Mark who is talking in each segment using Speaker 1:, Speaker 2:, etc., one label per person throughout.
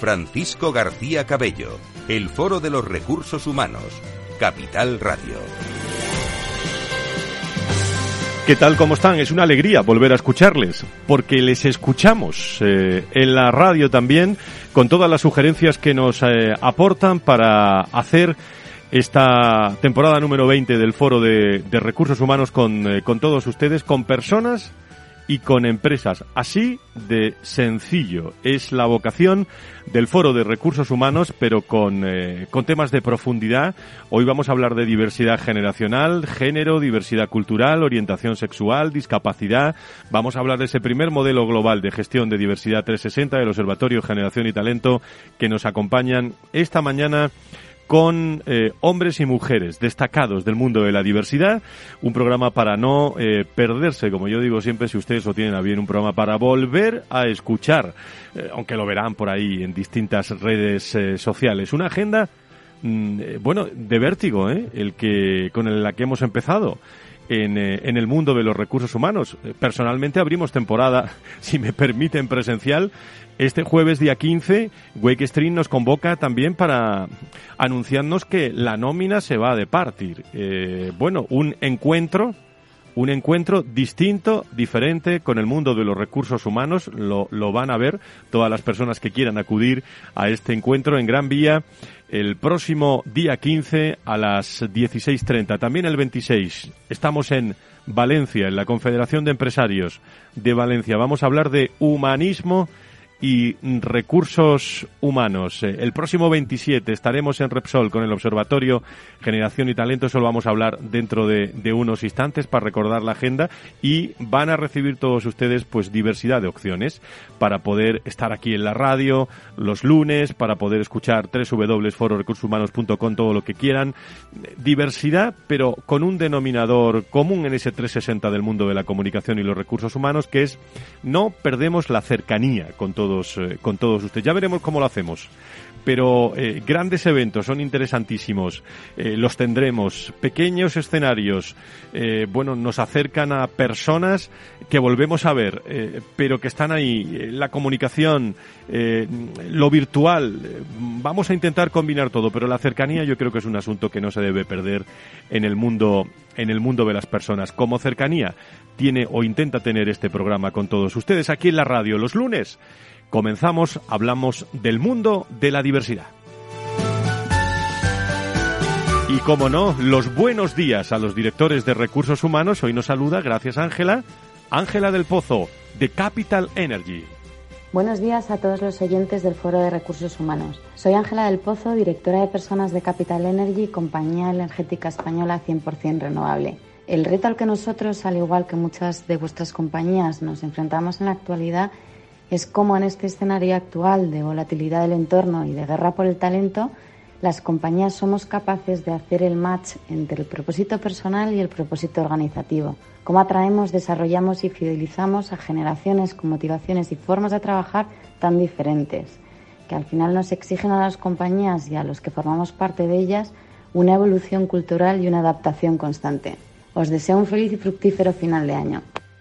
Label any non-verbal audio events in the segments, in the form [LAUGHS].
Speaker 1: Francisco García Cabello, el Foro de los Recursos Humanos, Capital Radio.
Speaker 2: ¿Qué tal? ¿Cómo están? Es una alegría volver a escucharles, porque les escuchamos eh, en la radio también, con todas las sugerencias que nos eh, aportan para hacer esta temporada número 20 del Foro de, Recursos Humanos eh, con todos ustedes, con personas y con empresas. Así de sencillo es la vocación del Foro de Recursos Humanos, pero con, eh, con temas de profundidad. Hoy vamos a hablar de diversidad generacional, género, diversidad cultural, orientación sexual, discapacidad. Vamos a hablar de ese primer modelo global de gestión de diversidad 360 del Observatorio Generación y Talento que nos acompañan esta mañana con eh, hombres y mujeres destacados del mundo de la diversidad. Un programa para no eh, perderse, como yo digo siempre, si ustedes lo tienen a bien, un programa para volver a escuchar, eh, aunque lo verán por ahí en distintas redes sociales. Una agenda, mm, bueno, de vértigo, el que, con la que hemos empezado. En, en, el mundo de los recursos humanos. Personalmente abrimos temporada, [LAUGHS] si me permiten, presencial este jueves día 15, Wake Stream nos convoca también para anunciarnos que la nómina se va a departir. Eh, bueno, un encuentro un encuentro distinto, diferente con el mundo de los recursos humanos. Lo, lo, van a ver todas las personas que quieran acudir a este encuentro en Gran Vía el próximo día 15 a las 16.30. También el 26. Estamos en Valencia, en la Confederación de Empresarios de Valencia. Vamos a hablar de humanismo y recursos humanos. Eh, el próximo 27 estaremos en Repsol con el Observatorio Generación y Talento. Eso lo vamos a hablar dentro de, unos instantes para recordar la agenda y van a recibir todos ustedes pues diversidad de opciones para poder estar aquí en la radio los lunes, para poder escuchar www.fororecursoshumanos.com todo lo que quieran. Diversidad, pero con un denominador común en ese 360 del mundo de la comunicación y los recursos humanos que es no perdemos la cercanía con todo eh, con todos ustedes. Ya veremos cómo lo hacemos. Pero eh, grandes eventos son interesantísimos. Eh, los tendremos. Pequeños escenarios, bueno, nos acercan a personas que volvemos a ver, pero que están ahí. La comunicación, lo virtual. vamos a intentar combinar todo, pero la cercanía yo creo que es un asunto que no se debe perder en el mundo, en el mundo de las personas. Como cercanía tiene o intenta tener este programa con todos ustedes aquí en la radio los lunes Comenzamos, hablamos del mundo de la diversidad. Y como no, los buenos días a los directores de recursos humanos. Hoy nos saluda, gracias Ángela, Ángela del Pozo, de Capital Energy.
Speaker 3: Buenos días a todos los oyentes del Foro de Recursos Humanos. Soy Ángela del Pozo, directora de personas de Capital Energy, compañía energética española 100% renovable. El reto al que nosotros, al igual que muchas de vuestras compañías, nos enfrentamos en la actualidad es cómo en este escenario actual de volatilidad del entorno y de guerra por el talento, las compañías somos capaces de hacer el match entre el propósito personal y el propósito organizativo. Cómo atraemos, desarrollamos y fidelizamos a generaciones con motivaciones y formas de trabajar tan diferentes, que al final nos exigen a las compañías y a los que formamos parte de ellas una evolución cultural y una adaptación constante. Os deseo un feliz y fructífero final de año.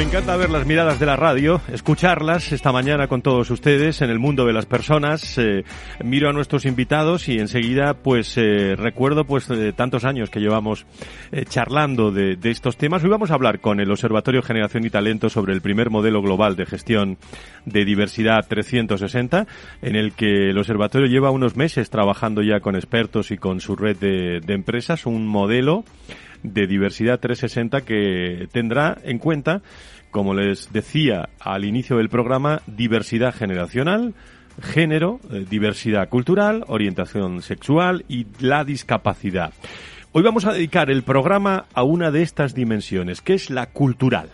Speaker 2: Me encanta ver las miradas de la radio, escucharlas esta mañana con todos ustedes en el mundo de las personas. Eh, miro a nuestros invitados y enseguida pues eh, recuerdo pues tantos años que llevamos eh, charlando de, de, estos temas. Hoy vamos a hablar con el Observatorio Generación y Talento sobre el primer modelo global de gestión de diversidad 360 en el que el observatorio lleva unos meses trabajando ya con expertos y con su red de, de empresas un modelo de diversidad 360 que tendrá en cuenta, como les decía al inicio del programa, diversidad generacional, género, eh, diversidad cultural, orientación sexual y la discapacidad. Hoy vamos a dedicar el programa a una de estas dimensiones, que es la cultural.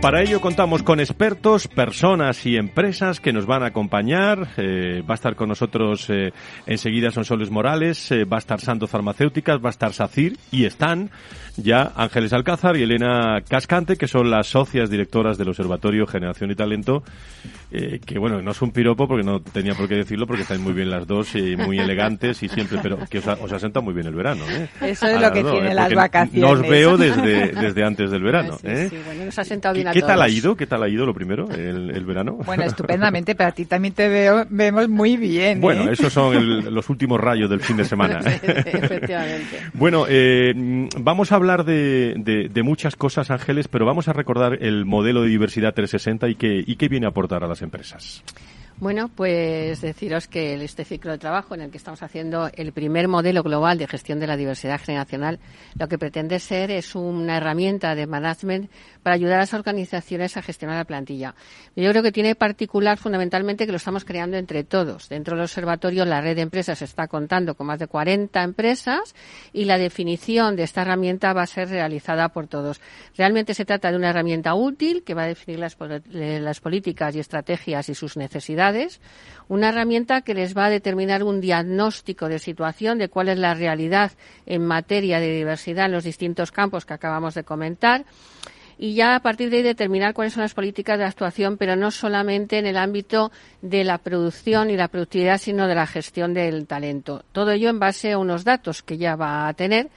Speaker 2: Para ello contamos con expertos, personas y empresas que nos van a acompañar. Eh, va a estar con nosotros eh, enseguida Sonsoles Morales, eh, va a estar Santo Farmacéuticas, va a estar SACIR y están ya Ángeles Alcázar y Elena Cascante, que son las socias directoras del Observatorio Generación y Talento, eh, que bueno, no es un piropo porque no tenía por qué decirlo porque están muy bien las dos y muy [LAUGHS] elegantes y siempre, pero que os, os asenta muy bien el verano. ¿eh?
Speaker 4: Eso es lo que dos, tiene ¿eh? las vacaciones.
Speaker 2: Nos veo desde, [LAUGHS] desde antes del verano.
Speaker 4: Sí,
Speaker 2: ¿eh?
Speaker 4: sí, bueno, nos ha sentado bien
Speaker 2: ¿Qué,
Speaker 4: a
Speaker 2: ¿Qué tal ha ido? ¿Qué tal ha ido lo primero, el, el verano?
Speaker 4: Bueno, [LAUGHS] estupendamente, pero a ti también te veo, vemos muy bien.
Speaker 2: Bueno,
Speaker 4: ¿eh?
Speaker 2: esos son el, los últimos rayos del fin de semana.
Speaker 4: Efectivamente.
Speaker 2: Bueno, eh, vamos a hablar de, de, de, muchas cosas, Ángeles, pero vamos a recordar el modelo de diversidad 360 y qué, y qué viene a aportar a las empresas.
Speaker 5: Bueno, pues deciros que este ciclo de trabajo en el que estamos haciendo el primer modelo global de gestión de la diversidad generacional, lo que pretende ser es una herramienta de management para ayudar a las organizaciones a gestionar la plantilla. Yo creo que tiene particular fundamentalmente que lo estamos creando entre todos. Dentro del observatorio la red de empresas está contando con más de 40 empresas y la definición de esta herramienta va a ser realizada por todos. Realmente se trata de una herramienta útil que va a definir las, las políticas y estrategias y sus necesidades una herramienta que les va a determinar un diagnóstico de situación de cuál es la realidad en materia de diversidad en los distintos campos que acabamos de comentar y ya a partir de ahí determinar cuáles son las políticas de actuación, pero no solamente en el ámbito de la producción y la productividad, sino de la gestión del talento. Todo ello en base a unos datos que ya va a tener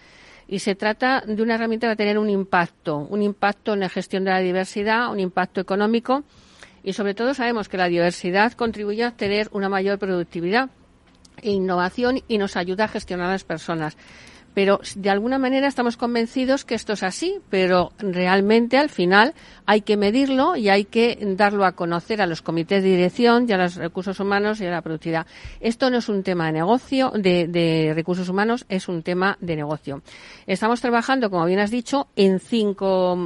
Speaker 5: y se trata de una herramienta que va a tener un impacto, un impacto en la gestión de la diversidad, un impacto económico y sobre todo sabemos que la diversidad contribuye a tener una mayor productividad e innovación y nos ayuda a gestionar a las personas. Pero de alguna manera estamos convencidos que esto es así, pero realmente al final hay que medirlo y hay que darlo a conocer a los comités de dirección y a los recursos humanos y a la productividad. Esto no es un tema de negocio, de, de recursos humanos, es un tema de negocio. Estamos trabajando, como bien has dicho, en cinco,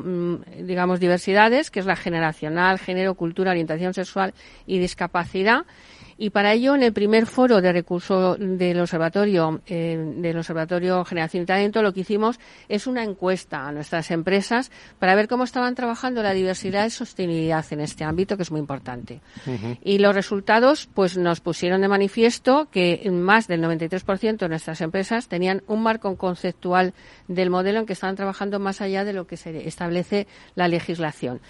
Speaker 5: digamos, diversidades, que es la generacional, género, cultura, orientación sexual y discapacidad. Y para ello, en el primer foro de recurso del observatorio, eh, del observatorio Generación y Talento, lo que hicimos es una encuesta a nuestras empresas para ver cómo estaban trabajando la diversidad y sostenibilidad en este ámbito, que es muy importante. Uh -huh. Y los resultados, pues, nos pusieron de manifiesto que más del 93% de nuestras empresas tenían un marco conceptual del modelo en que estaban trabajando más allá de lo que se establece la legislación.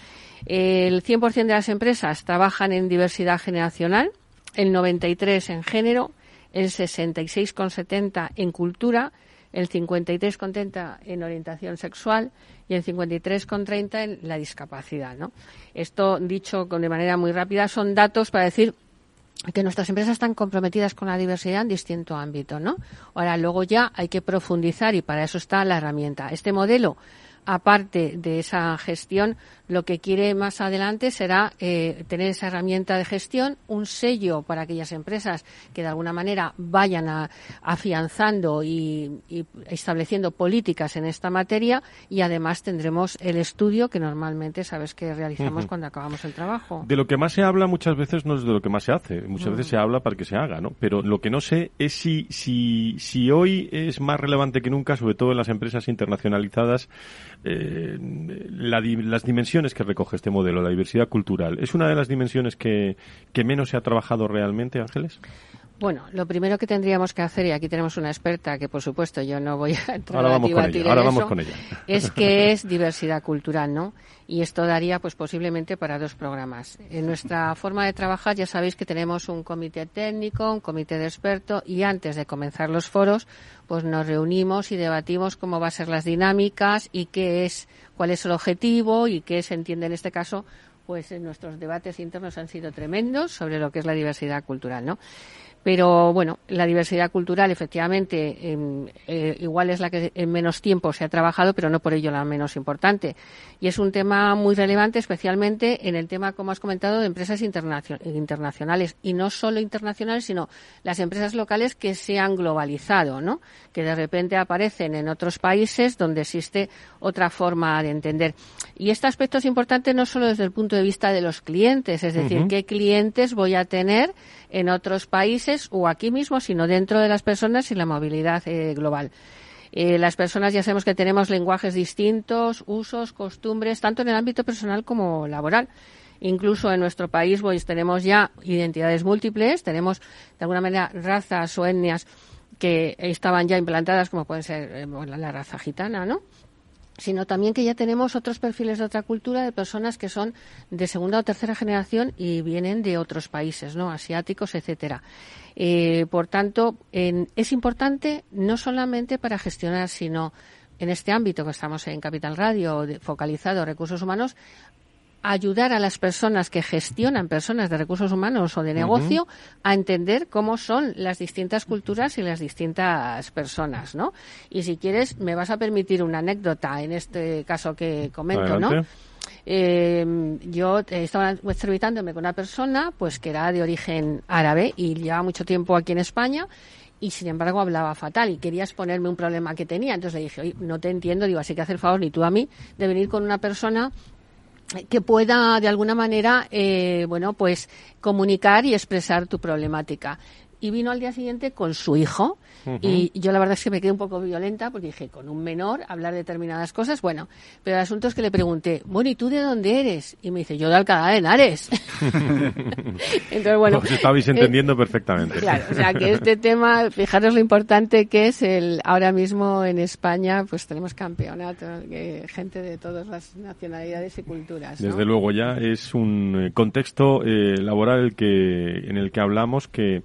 Speaker 5: El 100% de las empresas trabajan en diversidad generacional el 93 en género, el 66,70 en cultura, el 53,30 en orientación sexual y el 53,30 en la discapacidad. ¿no? Esto, dicho de manera muy rápida, son datos para decir que nuestras empresas están comprometidas con la diversidad en distinto ámbito, ¿no? Ahora, luego ya hay que profundizar y para eso está la herramienta. Este modelo aparte de esa gestión, lo que quiere más adelante será eh, tener esa herramienta de gestión, un sello para aquellas empresas que de alguna manera vayan a, afianzando y, y, estableciendo políticas en esta materia y además tendremos el estudio que normalmente sabes que realizamos uh -huh. cuando acabamos el trabajo.
Speaker 2: De lo que más se habla muchas veces no es de lo que más se hace, muchas uh -huh. veces se habla para que se haga, ¿no? Pero lo que no sé es si, si, si hoy es más relevante que nunca, sobre todo en las empresas internacionalizadas, eh, la, las dimensiones que recoge este modelo, la diversidad cultural. ¿Es una de las dimensiones que, que menos se ha trabajado realmente, Ángeles?
Speaker 5: Bueno, lo primero que tendríamos que hacer, y aquí tenemos una experta que por supuesto yo no voy a entrar
Speaker 2: Ahora
Speaker 5: a
Speaker 2: vamos con
Speaker 5: debatir
Speaker 2: ella, ahora
Speaker 5: en
Speaker 2: vamos
Speaker 5: eso,
Speaker 2: con ella.
Speaker 5: es [LAUGHS] que es diversidad cultural, ¿no? Y esto daría pues posiblemente para dos programas. En nuestra forma de trabajar ya sabéis que tenemos un comité técnico, un comité de expertos y antes de comenzar los foros pues nos reunimos y debatimos cómo van a ser las dinámicas y qué es, cuál es el objetivo y qué se entiende en este caso pues en nuestros debates internos han sido tremendos sobre lo que es la diversidad cultural, ¿no? Pero bueno, la diversidad cultural efectivamente eh, igual es la que en menos tiempo se ha trabajado, pero no por ello la menos importante. Y es un tema muy relevante, especialmente en el tema, como has comentado, de empresas internacio- internacionales. Y no solo internacionales, sino las empresas locales que se han globalizado, ¿no? Que de repente aparecen en otros países donde existe otra forma de entender. Y este aspecto es importante no solo desde el punto de vista de los clientes, es decir, qué clientes voy a tener en otros países o aquí mismo, sino dentro de las personas y la movilidad eh, global. Eh, las personas ya sabemos que tenemos lenguajes distintos, usos, costumbres, tanto en el ámbito personal como laboral. Incluso en nuestro país pues, tenemos ya identidades múltiples, tenemos de alguna manera razas o etnias que estaban ya implantadas, como puede ser eh, la raza gitana, ¿no? Sino también que ya tenemos otros perfiles de otra cultura de personas que son de segunda o tercera generación y vienen de otros países, ¿no? Asiáticos, etcétera. Eh, por tanto, en- es importante no solamente para gestionar, sino en este ámbito que estamos en Capital Radio, de- focalizado recursos humanos, ayudar a las personas que gestionan personas de recursos humanos o de negocio a entender cómo son las distintas culturas y las distintas personas, ¿no? Y si quieres, me vas a permitir una anécdota en este caso que comento, ¿no?
Speaker 2: Adelante.
Speaker 5: Eh, yo estaba entrevistándome con una persona pues que era de origen árabe y llevaba mucho tiempo aquí en España y sin embargo hablaba fatal y quería exponerme un problema que tenía. Entonces le dije, oye, no te entiendo, digo, así que hacer el favor ni tú a mí de venir con una persona que pueda de alguna manera, eh, bueno, pues comunicar y expresar tu problemática. Y vino al día siguiente con su hijo y yo la verdad es que me quedé un poco violenta porque dije, con un menor hablar determinadas cosas, bueno, pero el asunto es que le pregunté, bueno, ¿y tú de dónde eres? Y me dice, yo de Alcalá de Henares. [LAUGHS] Entonces, bueno.
Speaker 2: Os estabais
Speaker 5: eh,
Speaker 2: entendiendo perfectamente.
Speaker 5: Claro, o sea que este tema, fijaros lo importante que es el ahora mismo en España, pues tenemos campeonatos, que gente de todas las nacionalidades y culturas. ¿no?
Speaker 2: Desde luego ya es un eh, contexto eh, laboral el que, en el que hablamos que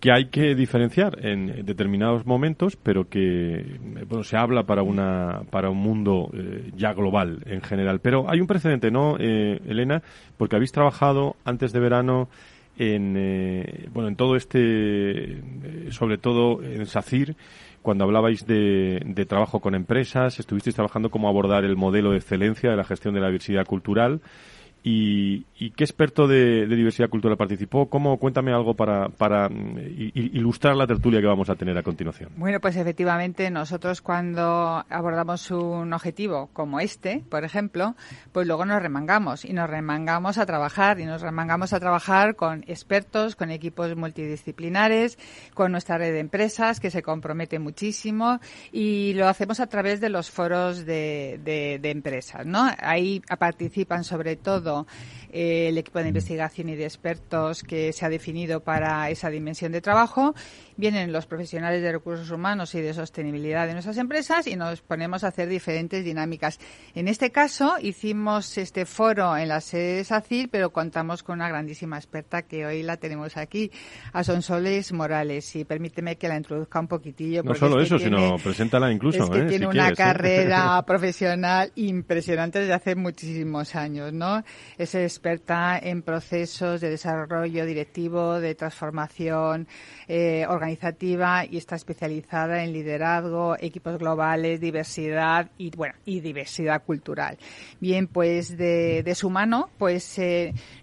Speaker 2: que hay que diferenciar en determinados momentos, pero que bueno, se habla para una para un mundo eh, ya global en general. Pero hay un precedente, ¿no, eh, Elena? Porque habéis trabajado antes de verano en eh, bueno en todo este, eh, sobre todo en SACIR, cuando hablabais de, de trabajo con empresas, estuvisteis trabajando cómo abordar el modelo de excelencia de la gestión de la diversidad cultural. ¿Y, y qué experto de, diversidad cultural participó? ¿Cómo? Cuéntame algo para, para mm, ilustrar la tertulia que vamos a tener a continuación.
Speaker 4: Bueno, pues efectivamente nosotros cuando abordamos un objetivo como este, por ejemplo, pues luego nos remangamos y nos remangamos a trabajar y nos remangamos a trabajar con expertos, con equipos multidisciplinares, con nuestra red de empresas que se compromete muchísimo y lo hacemos a través de los foros de, de- de empresas, ¿no? Ahí participan sobre todo el equipo de investigación y de expertos que se ha definido para esa dimensión de trabajo. Vienen los profesionales de recursos humanos y de sostenibilidad de nuestras empresas y nos ponemos a hacer diferentes dinámicas. En este caso hicimos este foro en la sede de SACIR, pero contamos con una grandísima experta que hoy la tenemos aquí, a Sonsoles Morales. Y permíteme que la introduzca un poquitillo.
Speaker 2: No solo
Speaker 4: es que
Speaker 2: eso,
Speaker 4: tiene-
Speaker 2: sino preséntala incluso.
Speaker 4: es que
Speaker 2: ¿eh?
Speaker 4: tiene
Speaker 2: si
Speaker 4: una
Speaker 2: quieres, ¿eh?
Speaker 4: carrera [LAUGHS] profesional impresionante desde hace muchísimos años, ¿no? Es experta en procesos de desarrollo directivo, de transformación eh, organizativa y está especializada en liderazgo, equipos globales, diversidad y bueno y diversidad cultural. Bien, pues de, su mano, pues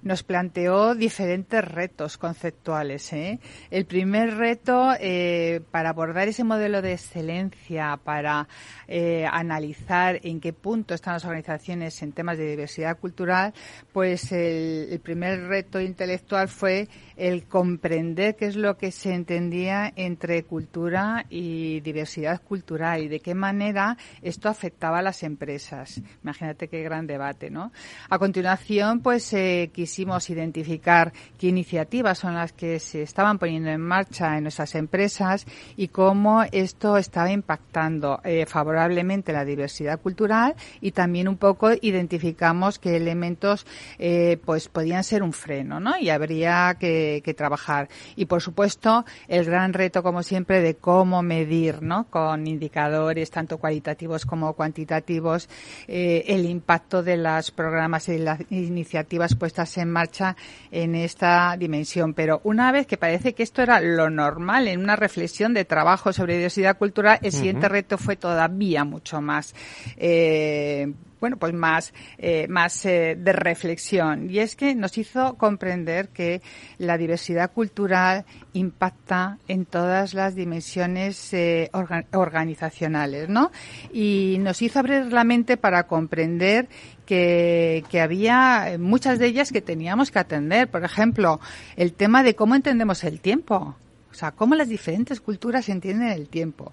Speaker 4: nos planteó diferentes retos conceptuales. ¿eh? El primer reto eh, para abordar ese modelo de excelencia, para eh, analizar en qué punto están las organizaciones en temas de diversidad cultural, pues el, primer reto intelectual fue el comprender qué es lo que se entendía entre cultura y diversidad cultural y de qué manera esto afectaba a las empresas. Imagínate qué gran debate, ¿no? A continuación, pues eh, quisimos identificar qué iniciativas son las que se estaban poniendo en marcha en nuestras empresas y cómo esto estaba impactando eh, favorablemente la diversidad cultural y también un poco identificamos qué elementos eh, pues podían ser un freno, ¿no? Y habría que, trabajar. Y por supuesto, el gran reto, como siempre, de cómo medir, ¿no? Con indicadores tanto cualitativos como cuantitativos, eh, el impacto de los programas y las iniciativas puestas en marcha en esta dimensión. Pero una vez que parece que esto era lo normal en una reflexión de trabajo sobre diversidad cultural, el siguiente reto fue todavía mucho más eh, bueno, pues más, eh, más eh, de reflexión. Y es que nos hizo comprender que la diversidad cultural impacta en todas las dimensiones eh, organizacionales, ¿no? Y nos hizo abrir la mente para comprender que, que, había muchas de ellas que teníamos que atender. Por ejemplo, el tema de cómo entendemos el tiempo. O sea, cómo las diferentes culturas entienden el tiempo,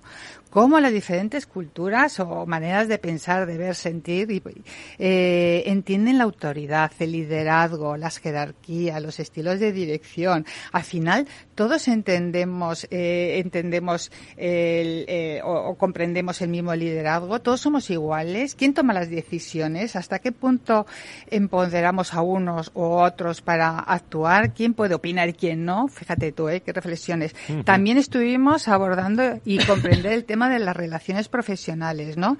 Speaker 4: cómo las diferentes culturas o maneras de pensar, de ver, sentir, eh, entienden la autoridad, el liderazgo, las jerarquías, los estilos de dirección. Al final, todos entendemos, eh, entendemos el, eh, o, comprendemos el mismo liderazgo, todos somos iguales. ¿Quién toma las decisiones? ¿Hasta qué punto empoderamos a unos u otros para actuar? ¿Quién puede opinar y quién no? Fíjate tú, ¿eh? Qué reflexiones. También estuvimos abordando y comprender el tema de las relaciones profesionales, ¿no?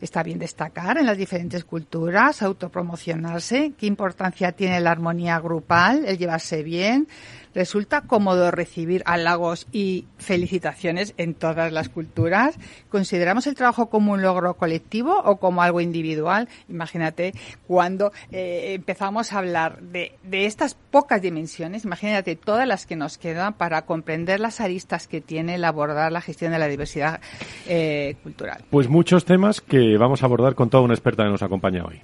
Speaker 4: Está bien destacar en las diferentes culturas, autopromocionarse, qué importancia tiene la armonía grupal, el llevarse bien, Resulta cómodo recibir halagos y felicitaciones en todas las culturas. ¿Consideramos el trabajo como un logro colectivo o como algo individual? Imagínate cuando eh, empezamos a hablar de, estas pocas dimensiones, imagínate todas las que nos quedan para comprender las aristas que tiene el abordar la gestión de la diversidad eh, cultural.
Speaker 2: Pues muchos temas que vamos a abordar con toda una experta que nos acompaña hoy.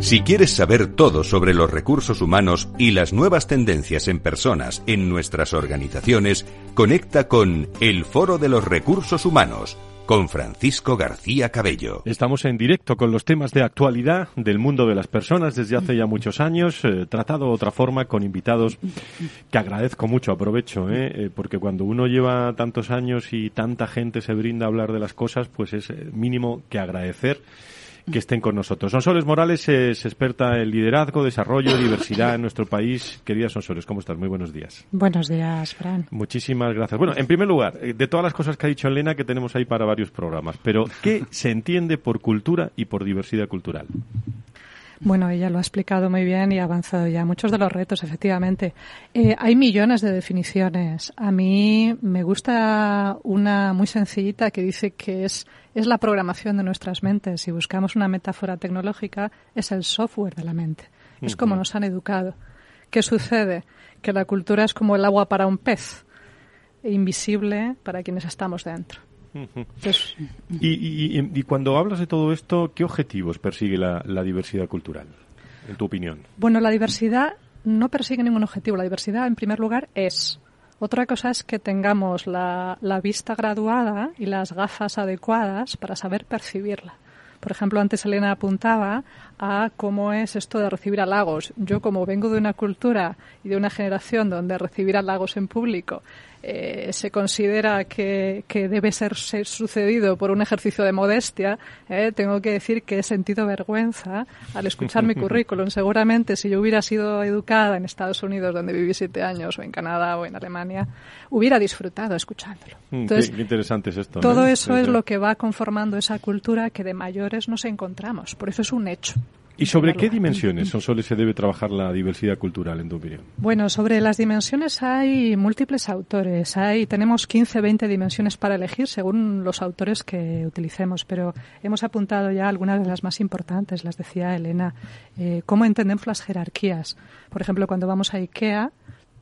Speaker 1: Si quieres saber todo sobre los recursos humanos y las nuevas tendencias en personas en nuestras organizaciones, conecta con El Foro de los Recursos Humanos con Francisco García Cabello.
Speaker 2: Estamos en directo con los temas de actualidad del mundo de las personas desde hace ya muchos años, eh, tratado de otra forma con invitados que agradezco mucho, aprovecho, eh, eh, porque cuando uno lleva tantos años y tanta gente se brinda a hablar de las cosas, pues es mínimo que agradecer que estén con nosotros. Sonsoles Morales es experta en liderazgo, desarrollo, diversidad en nuestro país. Querida Sonsoles, ¿cómo estás? Muy buenos días.
Speaker 6: Buenos días, Fran.
Speaker 2: Muchísimas gracias. Bueno, en primer lugar, eh, de todas las cosas que ha dicho Elena, que tenemos ahí para varios programas, pero ¿qué se entiende por cultura y por diversidad cultural?
Speaker 6: Bueno, ella lo ha explicado muy bien y ha avanzado ya muchos de los retos, efectivamente. Eh, hay millones de definiciones. A mí me gusta una muy sencillita que dice que es, es la programación de nuestras mentes. Si buscamos una metáfora tecnológica, es el software de la mente. Es como nos han educado. ¿Qué sucede? Que la cultura es como el agua para un pez, invisible para quienes estamos dentro
Speaker 2: y, cuando hablas de todo esto, ¿qué objetivos persigue la, diversidad cultural, en tu opinión?
Speaker 6: Bueno, la diversidad no persigue ningún objetivo. La diversidad, en primer lugar, es. Otra cosa es que tengamos la, la vista graduada y las gafas adecuadas para saber percibirla. Por ejemplo, antes Elena apuntaba a cómo es esto de recibir halagos. Yo, como vengo de una cultura y de una generación donde recibir halagos en público eh, se considera que, debe ser, sucedido por un ejercicio de modestia, eh, tengo que decir que he sentido vergüenza al escuchar mi [LAUGHS] currículum. Seguramente si yo hubiera sido educada en Estados Unidos, donde viví siete años, o en Canadá o en Alemania, hubiera disfrutado escuchándolo.
Speaker 2: Mm, Entonces, qué, interesante es esto.
Speaker 6: Todo eso es lo que va conformando esa cultura que de mayores nos encontramos. Por eso es un hecho.
Speaker 2: ¿Y sobre qué dimensiones son solo se debe trabajar la diversidad cultural, en tu opinión?
Speaker 6: Bueno, sobre las dimensiones hay múltiples autores. Hay, tenemos 15, 20 dimensiones para elegir según los autores que utilicemos, pero hemos apuntado ya algunas de las más importantes, las decía Elena. Eh, ¿Cómo entendemos las jerarquías? Por ejemplo, cuando vamos a IKEA,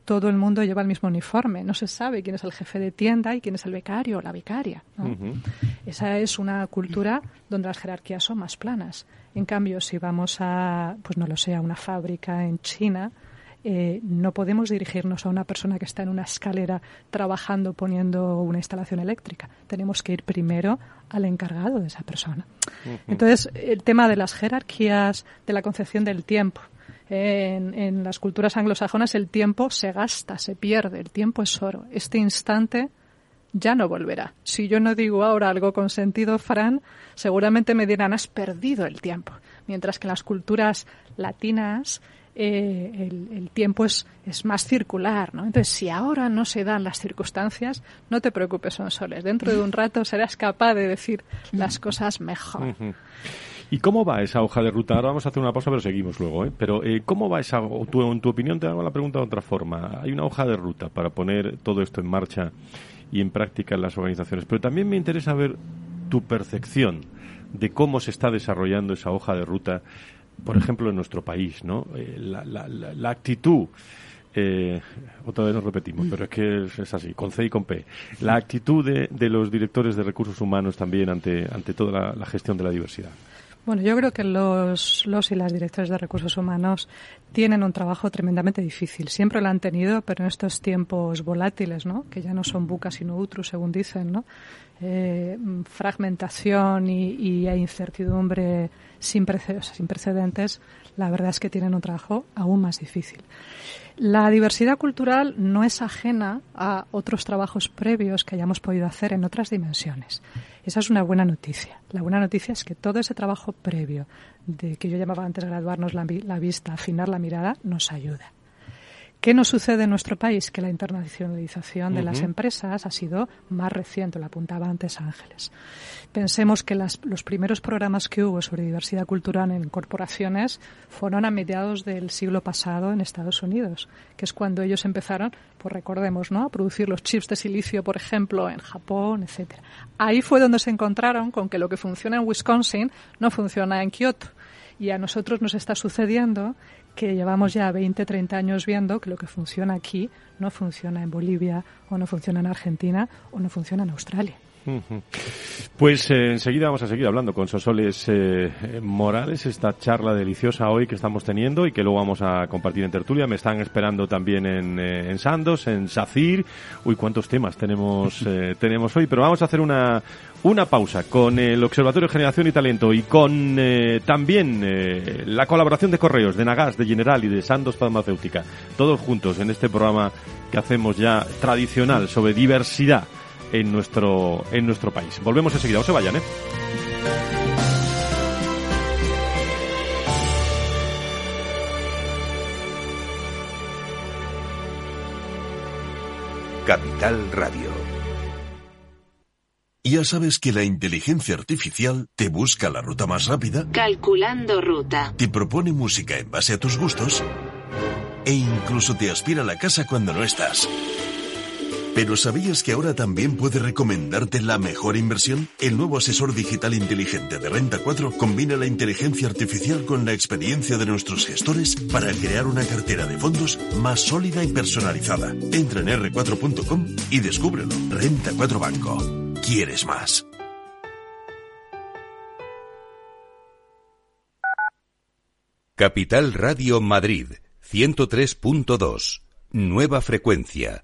Speaker 6: todo el mundo lleva el mismo uniforme. No se sabe quién es el jefe de tienda y quién es el becario o la becaria. Esa es una cultura donde las jerarquías son más planas. En cambio, si vamos a, pues no lo sé, a una fábrica en China, eh, no podemos dirigirnos a una persona que está en una escalera trabajando poniendo una instalación eléctrica. Tenemos que ir primero al encargado de esa persona. Entonces, el tema de las jerarquías, de la concepción del tiempo. En, en, las culturas anglosajonas el tiempo se gasta, se pierde, el tiempo es oro. Este instante ya no volverá. Si yo no digo ahora algo con sentido, Fran, seguramente me dirán has perdido el tiempo. Mientras que en las culturas latinas eh, el, tiempo es, es más circular, ¿no? Entonces, si ahora no se dan las circunstancias, no te preocupes, son soles. Dentro de un rato serás capaz de decir las cosas mejor.
Speaker 2: ¿Y cómo va esa hoja de ruta? Ahora vamos a hacer una pausa, pero seguimos luego. ¿eh? Pero eh, ¿cómo va esa? Tu, en tu opinión, te hago la pregunta de otra forma. Hay una hoja de ruta para poner todo esto en marcha y en práctica en las organizaciones. Pero también me interesa ver tu percepción de cómo se está desarrollando esa hoja de ruta por ejemplo, en nuestro país, ¿no? Eh, la, la, la, actitud, eh, otra vez nos repetimos, pero es que es, así, con C y con P. La actitud de, de, los directores de recursos humanos también ante, ante toda la, gestión de la diversidad.
Speaker 6: Bueno, yo creo que los, los y las directores de recursos humanos tienen un trabajo tremendamente difícil. Siempre lo han tenido, pero en estos tiempos volátiles, ¿no? Que ya no son bucas sino otros, según dicen, ¿no? Eh, fragmentación y, y incertidumbre sin, sin precedentes, la verdad es que tienen un trabajo aún más difícil. La diversidad cultural no es ajena a otros trabajos previos que hayamos podido hacer en otras dimensiones. Esa es una buena noticia. La buena noticia es que todo ese trabajo previo de que yo llamaba antes graduarnos la, la vista, afinar la mirada, nos ayuda. ¿Qué nos sucede en nuestro país? Que la internacionalización de las empresas ha sido más reciente, lo apuntaba antes Ángeles. Pensemos que las, los primeros programas que hubo sobre diversidad cultural en corporaciones fueron a mediados del siglo pasado en Estados Unidos, que es cuando ellos empezaron, pues recordemos, ¿no? a producir los chips de silicio, por ejemplo, en Japón, etcétera. Ahí fue donde se encontraron con que lo que funciona en Wisconsin no funciona en Kioto. Y a nosotros nos está sucediendo que llevamos ya 20, 30 años viendo que lo que funciona aquí no funciona en Bolivia o no funciona en Argentina o no funciona en Australia.
Speaker 2: Pues eh, enseguida vamos a seguir hablando con Sosoles eh, Morales, esta charla deliciosa hoy que estamos teniendo y que luego vamos a compartir en tertulia. Me están esperando también en, eh, en Sandos, en Sacir. Uy, cuántos temas tenemos, [LAUGHS] tenemos hoy, pero vamos a hacer una, una pausa con el Observatorio de Generación y Talento y con también la colaboración de correos de Nagas, de General y de Sandos Farmacéutica. Todos juntos en este programa que hacemos ya tradicional sobre diversidad en nuestro, en nuestro país. Volvemos enseguida, no se vayan, ¿eh?
Speaker 1: Capital Radio.
Speaker 7: Ya sabes que la inteligencia artificial te busca la ruta más rápida.
Speaker 8: Calculando ruta.
Speaker 7: Te propone música en base a tus gustos. E incluso te aspira a la casa cuando no estás. Pero ¿sabías que ahora también puede recomendarte la mejor inversión? El nuevo asesor digital inteligente de Renta 4 combina la inteligencia artificial con la experiencia de nuestros gestores para crear una cartera de fondos más sólida y personalizada. Entra en r4.com y descúbrelo. Renta 4 Banco. ¿Quieres más?
Speaker 1: Capital Radio Madrid 103.2. Nueva frecuencia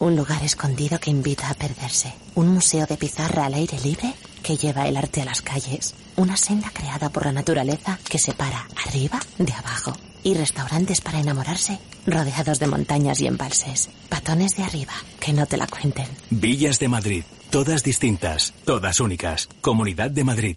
Speaker 9: Un lugar escondido que invita a perderse. Un museo de pizarra al aire libre que lleva el arte a las calles. una senda creada por la naturaleza que separa arriba de abajo. Y restaurantes para enamorarse, rodeados de montañas y embalses. Patones de arriba, que no te la cuenten.
Speaker 8: Villas de Madrid, todas distintas, todas únicas. Comunidad de Madrid.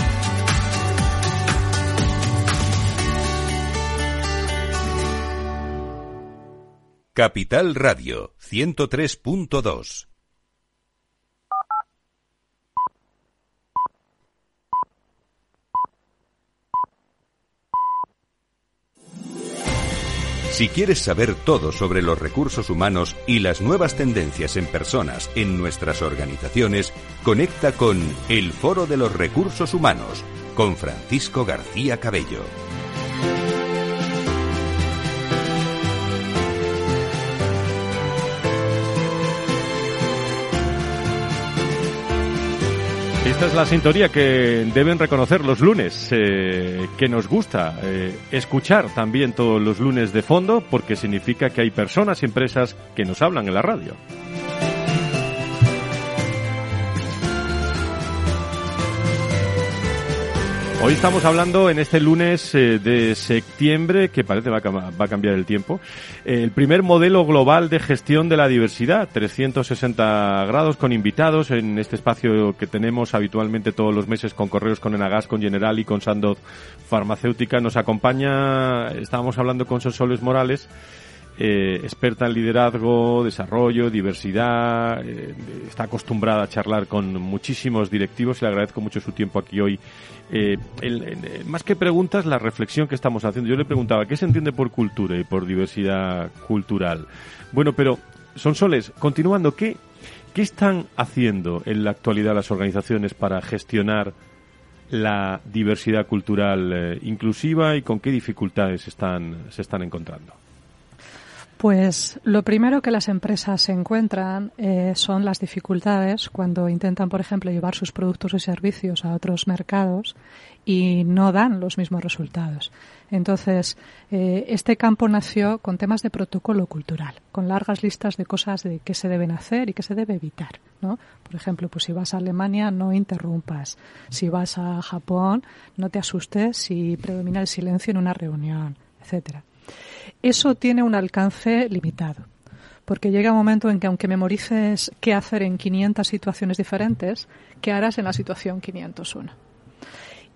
Speaker 1: Capital Radio 103.2 Si quieres saber todo sobre los recursos humanos y las nuevas tendencias en personas en nuestras organizaciones, conecta con El Foro de los Recursos Humanos con Francisco García Cabello.
Speaker 2: Esta es la sintonía que deben reconocer los lunes, eh, que nos gusta eh, escuchar también todos los lunes de fondo, porque significa que hay personas y empresas que nos hablan en la radio. Hoy estamos hablando en este lunes eh, de septiembre, que parece va a, va a cambiar el tiempo, el primer modelo global de gestión de la diversidad, 360 grados con invitados en este espacio que tenemos habitualmente todos los meses con correos con Enagas, con General y con Sandoz Farmacéutica. Nos acompaña, estábamos hablando con Sosoles Morales, eh, experta en liderazgo, desarrollo, diversidad, eh, está acostumbrada a charlar con muchísimos directivos y le agradezco mucho su tiempo aquí hoy. Eh, más que preguntas, la reflexión que estamos haciendo. Yo le preguntaba, ¿qué se entiende por cultura y por diversidad cultural? Bueno, pero, son soles, continuando, ¿qué, ¿qué están haciendo en la actualidad las organizaciones para gestionar la diversidad cultural inclusiva y con qué dificultades están, se están encontrando?
Speaker 6: Pues lo primero que las empresas se encuentran eh, son las dificultades cuando intentan, por ejemplo, llevar sus productos y servicios a otros mercados y no dan los mismos resultados. Entonces, eh, este campo nació con temas de protocolo cultural, con largas listas de cosas de qué se deben hacer y qué se debe evitar. ¿no? Por ejemplo, pues si vas a Alemania, no interrumpas. Si vas a Japón, no te asustes si predomina el silencio en una reunión, etcétera eso tiene un alcance limitado. Porque llega un momento en que aunque memorices qué hacer en 500 situaciones diferentes, ¿qué harás en la situación 501?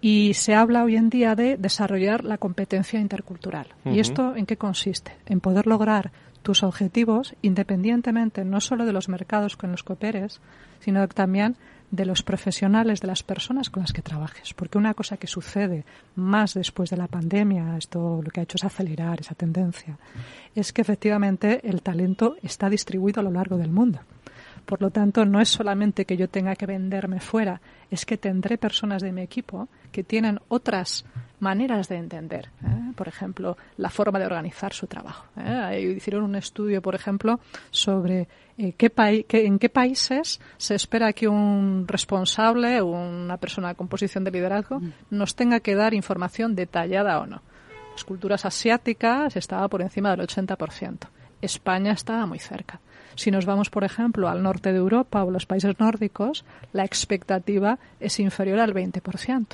Speaker 6: Y se habla hoy en día de desarrollar la competencia intercultural. ¿Y esto en qué consiste? En poder lograr tus objetivos independientemente no solo de los mercados con los que operes, sino también de los profesionales, de las personas con las que trabajes. Porque una cosa que sucede más después de la pandemia, esto lo que ha hecho es acelerar esa tendencia, es que efectivamente el talento está distribuido a lo largo del mundo. Por lo tanto, no es solamente que yo tenga que venderme fuera, es que tendré personas de mi equipo que tienen otras maneras de entender. ¿eh? Por ejemplo, la forma de organizar su trabajo. ¿eh? Hicieron un estudio, por ejemplo, sobre eh, qué en qué países se espera que un responsable o una persona con posición de liderazgo mm. nos tenga que dar información detallada o no. Las culturas asiáticas estaba por encima del 80%. España estaba muy cerca. Si nos vamos, por ejemplo, al norte de Europa o los países nórdicos, la expectativa es inferior al 20%.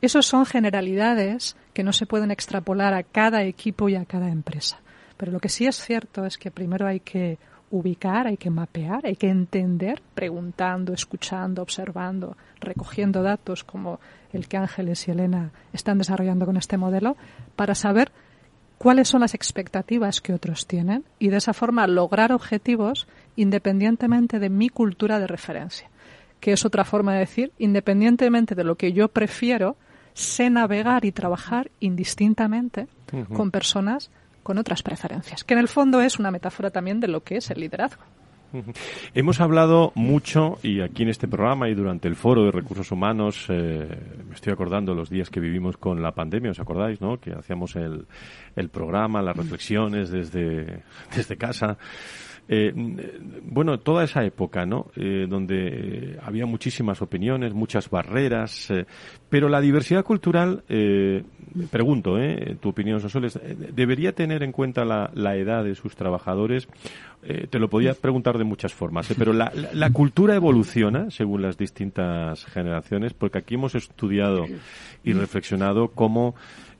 Speaker 6: Esas son generalidades que no se pueden extrapolar a cada equipo y a cada empresa. Pero lo que sí es cierto es que primero hay que ubicar, hay que mapear, hay que entender, preguntando, escuchando, observando, recogiendo datos como el que Ángeles y Elena están desarrollando con este modelo, para saber cuáles son las expectativas que otros tienen y de esa forma lograr objetivos independientemente de mi cultura de referencia, que es otra forma de decir, independientemente de lo que yo prefiero, sé navegar y trabajar indistintamente con personas con otras preferencias, que en el fondo es una metáfora también de lo que es el liderazgo.
Speaker 2: Hemos hablado mucho, y aquí en este programa y durante el foro de recursos humanos, eh, me estoy acordando los días que vivimos con la pandemia, ¿os acordáis, no? Que hacíamos el, el programa, las reflexiones desde, [LAUGHS] desde casa. Eh, bueno, toda esa época, ¿no? Eh, donde había muchísimas opiniones, muchas barreras, eh, pero la diversidad cultural, eh, pregunto, ¿eh? Tu opinión, Sosoles, ¿debería tener en cuenta la, la edad de sus trabajadores? te lo podía preguntar de muchas formas, pero la, cultura evoluciona según las distintas generaciones, porque aquí hemos estudiado y reflexionado cómo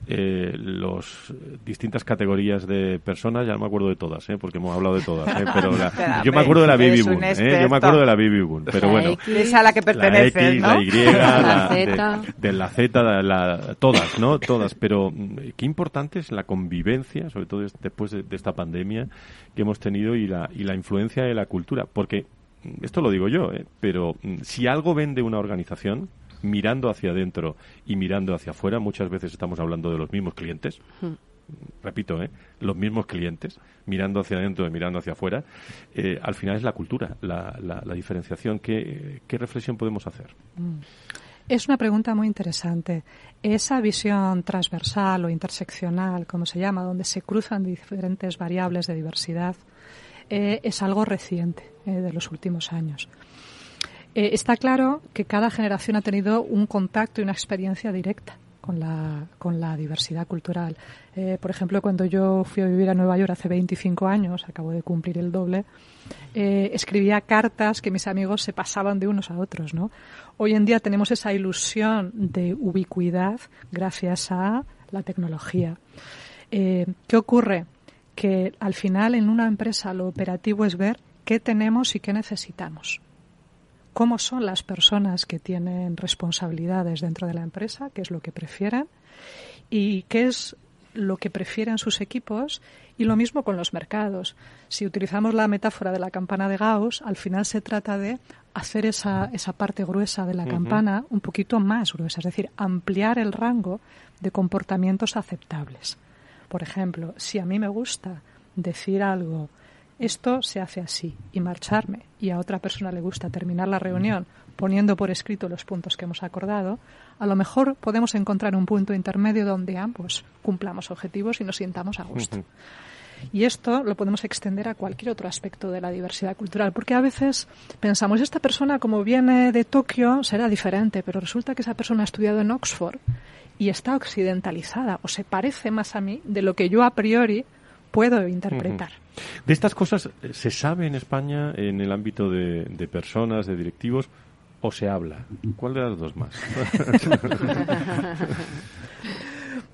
Speaker 2: eh, las distintas categorías de personas, ya no me acuerdo de todas, ¿eh? porque hemos hablado de todas, ¿eh? pero la, [LAUGHS] yo me acuerdo de la Baby Boom, ¿eh? yo me acuerdo de la Baby Boom, pero
Speaker 4: la
Speaker 2: bueno.
Speaker 4: X, es a la que pertenece,
Speaker 2: la X,
Speaker 4: ¿no?
Speaker 2: la Y, la, [LAUGHS]
Speaker 5: La
Speaker 2: de, la Z, la- todas, ¿no? Todas, pero mm, qué importante es la convivencia, sobre todo des- después de, de esta pandemia que hemos tenido y la, y la influencia de la cultura, porque mm, esto lo digo yo, ¿eh? pero mm, si algo vende una organización, mirando hacia adentro y mirando hacia afuera, muchas veces estamos hablando de los mismos clientes, repito, ¿eh? los mismos clientes, mirando hacia adentro y mirando hacia afuera, eh, al final es la cultura, la, la- la diferenciación. ¿Qué, ¿Qué reflexión podemos hacer?
Speaker 6: Es una pregunta muy interesante. Esa visión transversal o interseccional, como se llama, donde se cruzan diferentes variables de diversidad, eh, es algo reciente eh, de los últimos años. Eh, está claro que cada generación ha tenido un contacto y una experiencia directa con la, con la diversidad cultural. Eh, por ejemplo, cuando yo fui a vivir a Nueva York hace 25 años, acabo de cumplir el doble, eh, escribía cartas que mis amigos se pasaban de unos a otros. Hoy en día tenemos esa ilusión de ubicuidad gracias a la tecnología. ¿Qué ocurre? Que al final en una empresa lo operativo es ver qué tenemos y qué necesitamos cómo son las personas que tienen responsabilidades dentro de la empresa, qué es lo que prefieren y qué es lo que prefieren sus equipos y lo mismo con los mercados. Si utilizamos la metáfora de la campana de Gauss, al final se trata de hacer esa, esa parte gruesa de la campana un poquito más gruesa, es decir, ampliar el rango de comportamientos aceptables. Por ejemplo, si a mí me gusta decir algo, esto se hace así, y marcharme, y a otra persona le gusta terminar la reunión poniendo por escrito los puntos que hemos acordado, a lo mejor podemos encontrar un punto intermedio donde ambos cumplamos objetivos y nos sintamos a gusto. Y esto lo podemos extender a cualquier otro aspecto de la diversidad cultural, porque a veces pensamos, esta persona como viene de Tokio será diferente, pero resulta que esa persona ha estudiado en Oxford y está occidentalizada o se parece más a mí de lo que yo a priori puedo interpretar.
Speaker 2: De estas cosas, eh, ¿se sabe en España en el ámbito de, de personas, de directivos, o se habla? ¿Cuál de las dos más? [LAUGHS]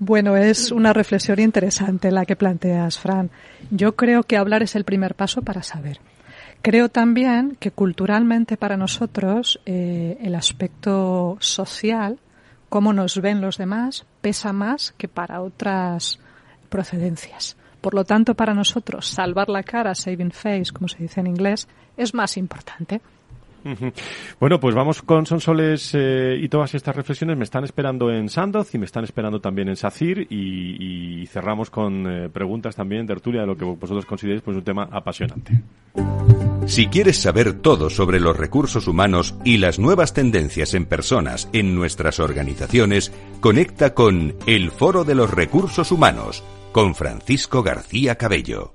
Speaker 6: Bueno, es una reflexión interesante la que planteas, Fran. Yo creo que hablar es el primer paso para saber. Creo también que culturalmente para nosotros eh, el aspecto social, cómo nos ven los demás, pesa más que para otras procedencias. Por lo tanto, para nosotros, salvar la cara, saving face, como se dice en inglés, es más importante.
Speaker 2: Bueno, pues vamos con Sonsoles eh, y todas estas reflexiones. Me están esperando en Sandoz y me están esperando también en SACIR y, y cerramos con eh, preguntas también, tertulia, de lo que vosotros consideréis pues un tema apasionante.
Speaker 1: Si quieres saber todo sobre los recursos humanos y las nuevas tendencias en personas en nuestras organizaciones, conecta con El Foro de los Recursos Humanos con Francisco García Cabello.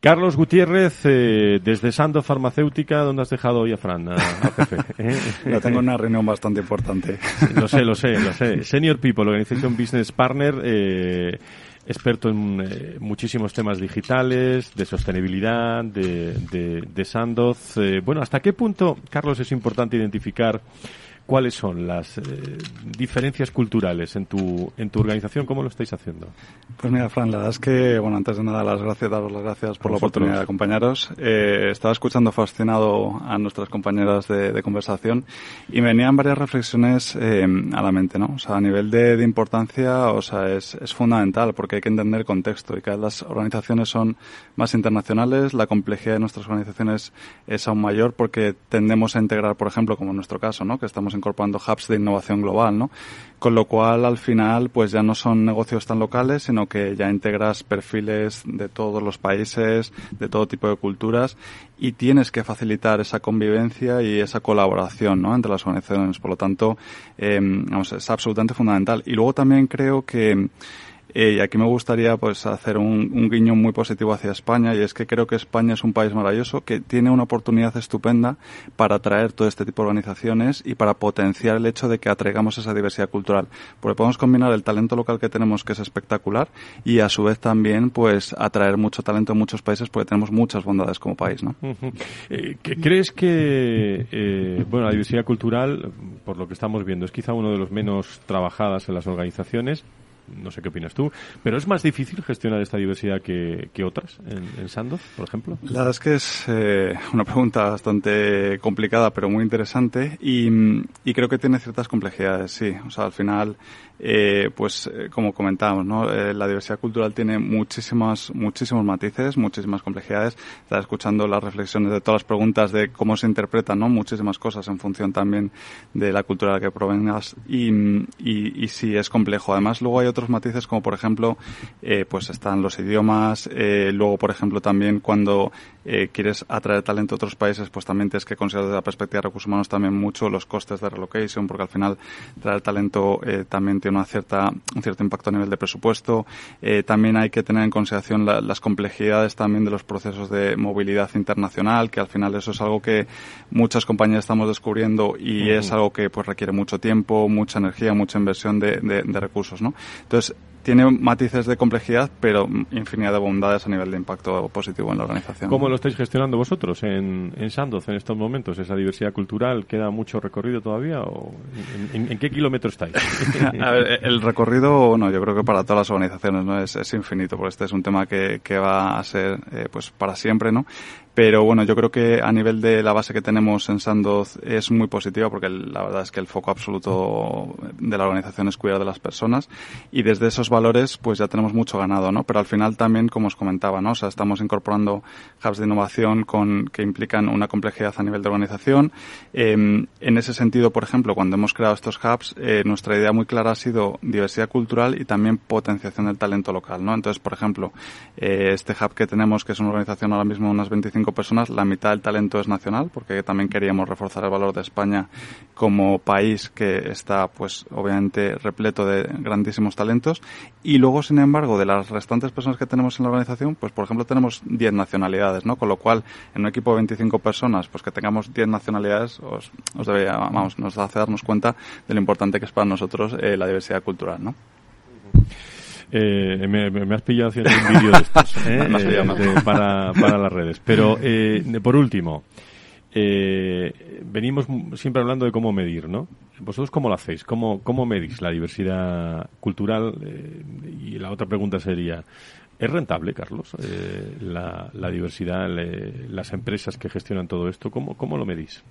Speaker 2: Carlos Gutiérrez, eh, desde Sandoz Farmacéutica, ¿dónde has dejado hoy a Fran, a- al jefe? [LAUGHS] ¿Eh?
Speaker 10: Ya tengo una reunión bastante importante.
Speaker 2: Lo sé, lo sé, lo sé. Senior People, Organization Business Partner, eh, experto en eh, muchísimos temas digitales, de sostenibilidad, de, de, de Sandoz. Eh, bueno, ¿hasta qué punto, Carlos, es importante identificar cuáles son las eh, diferencias culturales en tu, en tu organización? ¿Cómo lo estáis haciendo?
Speaker 10: Pues mira, Fran, la verdad es que, bueno, antes de nada, las gracias, daros las gracias por la oportunidad de acompañaros. Eh, estaba escuchando fascinado a nuestras compañeras de, de conversación y me venían varias reflexiones eh, a la mente, ¿no? O sea, a nivel de, de importancia, o sea, es, es fundamental porque hay que entender el contexto y cada vez las organizaciones son más internacionales, la complejidad de nuestras organizaciones es aún mayor porque tendemos a integrar, por ejemplo, como en nuestro caso, ¿no? Que estamos incorporando hubs de innovación global, ¿no? Con lo cual, al final, pues ya no son negocios tan locales, sino que ya integras perfiles de todos los países, de todo tipo de culturas, y tienes que facilitar esa convivencia y esa colaboración, ¿no? Entre las organizaciones. Por lo tanto, eh, vamos, es absolutamente fundamental. Y luego también creo que, eh, y aquí me gustaría pues hacer un, guiño muy positivo hacia España y es que creo que España es un país maravilloso que tiene una oportunidad estupenda para atraer todo este tipo de organizaciones y para potenciar el hecho de que atraigamos esa diversidad cultural. Porque podemos combinar el talento local que tenemos que es espectacular y a su vez también pues atraer mucho talento en muchos países porque tenemos muchas bondades como país, ¿no?
Speaker 2: Eh, ¿Crees que eh, bueno la diversidad cultural por lo que estamos viendo es quizá uno de los menos trabajadas en las organizaciones? No sé qué opinas tú, pero es más difícil gestionar esta diversidad que, otras en, Sandoz, por ejemplo.
Speaker 10: La verdad es que es eh, una pregunta bastante complicada, pero muy interesante y, y, creo que tiene ciertas complejidades, sí. O sea, al final eh, pues eh, como comentábamos, ¿no? Eh, la diversidad cultural tiene muchísimas, muchísimos matices, muchísimas complejidades. Estás escuchando las reflexiones de todas las preguntas de cómo se interpretan, ¿no? Muchísimas cosas en función también de la cultura de la que provengas y, y, y sí es complejo. Además, luego hay otros matices como por ejemplo, eh, pues están los idiomas, eh, luego por ejemplo también cuando eh, quieres atraer talento a otros países, pues también tienes que considerar desde la perspectiva de recursos humanos también mucho los costes de relocation, porque al final traer talento eh, también tiene una cierta, un cierto impacto a nivel de presupuesto. Eh, también hay que tener en consideración las complejidades también de los procesos de movilidad internacional, que al final eso es algo que muchas compañías estamos descubriendo y es algo que pues requiere mucho tiempo, mucha energía, mucha inversión de, de, de recursos, ¿no? Entonces, tiene matices de complejidad, pero infinidad de bondades a nivel de impacto positivo en la organización.
Speaker 2: ¿Cómo lo estáis gestionando vosotros en, en Sandoz en estos momentos? ¿Esa diversidad cultural queda mucho recorrido todavía? ¿O en, qué kilómetro estáis? [LAUGHS]
Speaker 10: a ver, el recorrido, no, yo creo que para todas las organizaciones no es, es infinito, porque este es un tema que, que va a ser eh, pues para siempre, ¿no? Pero bueno, yo creo que a nivel de la base que tenemos en Sandoz es muy positiva porque la verdad es que el foco absoluto de la organización es cuidar de las personas y desde esos valores pues ya tenemos mucho ganado, ¿no? Pero al final también, como os comentaba, ¿no? O sea, estamos incorporando hubs de innovación con, que implican una complejidad a nivel de organización. Eh, en ese sentido, por ejemplo, cuando hemos creado estos hubs, eh, nuestra idea muy clara ha sido diversidad cultural y también potenciación del talento local, ¿no? Entonces, por ejemplo, eh, este hub que tenemos, que es una organización ahora mismo de unas 25 personas, la mitad del talento es nacional, porque también queríamos reforzar el valor de España como país que está, pues, obviamente repleto de grandísimos talentos. Y luego, sin embargo, de las restantes personas que tenemos en la organización, pues, por ejemplo, tenemos 10 nacionalidades, ¿no? Con lo cual, en un equipo de 25 personas, pues que tengamos 10 nacionalidades, os, os debe, vamos, nos hace darnos cuenta de lo importante que es para nosotros eh, la diversidad cultural, ¿no?
Speaker 2: Eh, me, me, has pillado haciendo un vídeo de estos [LAUGHS] eh, para, para las redes. Pero, eh, por último, eh, venimos siempre hablando de cómo medir, ¿no? ¿Vosotros cómo lo hacéis? ¿Cómo, cómo medís la diversidad cultural? Eh, y la otra pregunta sería, ¿es rentable, Carlos, eh, la, la, diversidad, le, las empresas que gestionan todo esto? ¿Cómo, cómo lo medís?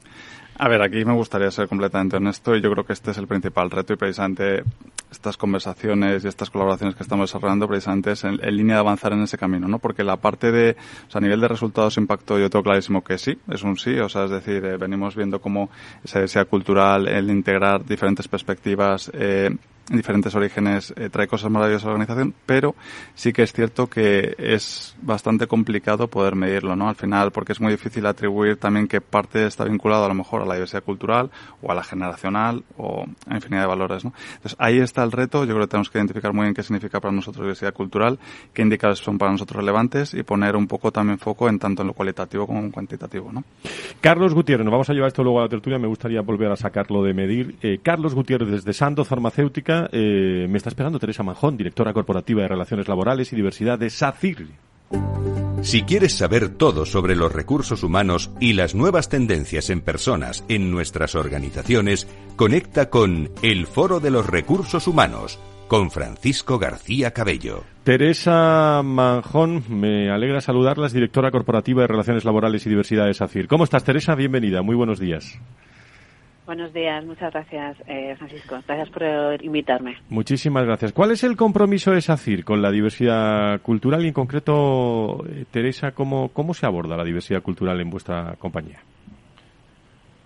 Speaker 10: A ver, aquí me gustaría ser completamente honesto y yo creo que este es el principal reto y precisamente estas conversaciones y estas colaboraciones que estamos desarrollando precisamente es en, línea de avanzar en ese camino, ¿no? Porque la parte de, o sea, a nivel de resultados impacto yo tengo clarísimo que sí, es un sí, o sea, es decir, eh, venimos viendo cómo esa diversidad cultural, el integrar diferentes perspectivas, eh, diferentes orígenes eh, trae cosas maravillosas a la organización, pero sí que es cierto que es bastante complicado poder medirlo, ¿no? Al final, porque es muy difícil atribuir también que parte está vinculado a lo mejor a la diversidad cultural o a la generacional o a infinidad de valores, ¿no? Entonces, ahí está el reto. Yo creo que tenemos que identificar muy bien qué significa para nosotros diversidad cultural, qué indicadores son para nosotros relevantes y poner un poco también foco en tanto en lo cualitativo como en cuantitativo, ¿no?
Speaker 2: Carlos Gutiérrez, nos vamos a llevar esto luego a la tertulia, me gustaría volver a sacarlo de medir. Eh, Carlos Gutiérrez desde Sandoz Farmacéutica eh, me está esperando Teresa Manjón, directora corporativa de Relaciones Laborales y Diversidad de SACIR.
Speaker 1: Si quieres saber todo sobre los recursos humanos y las nuevas tendencias en personas en nuestras organizaciones, conecta con El Foro de los Recursos Humanos con Francisco García Cabello.
Speaker 2: Teresa Manjón, me alegra saludarla, es directora corporativa de Relaciones Laborales y Diversidad de SACIR. ¿Cómo estás, Teresa? Bienvenida, muy buenos días.
Speaker 11: Buenos días, muchas gracias, eh, Francisco. Gracias por invitarme.
Speaker 2: Muchísimas gracias. ¿Cuál es el compromiso de SACIR con la diversidad cultural y en concreto, eh, Teresa, cómo, cómo se aborda la diversidad cultural en vuestra compañía?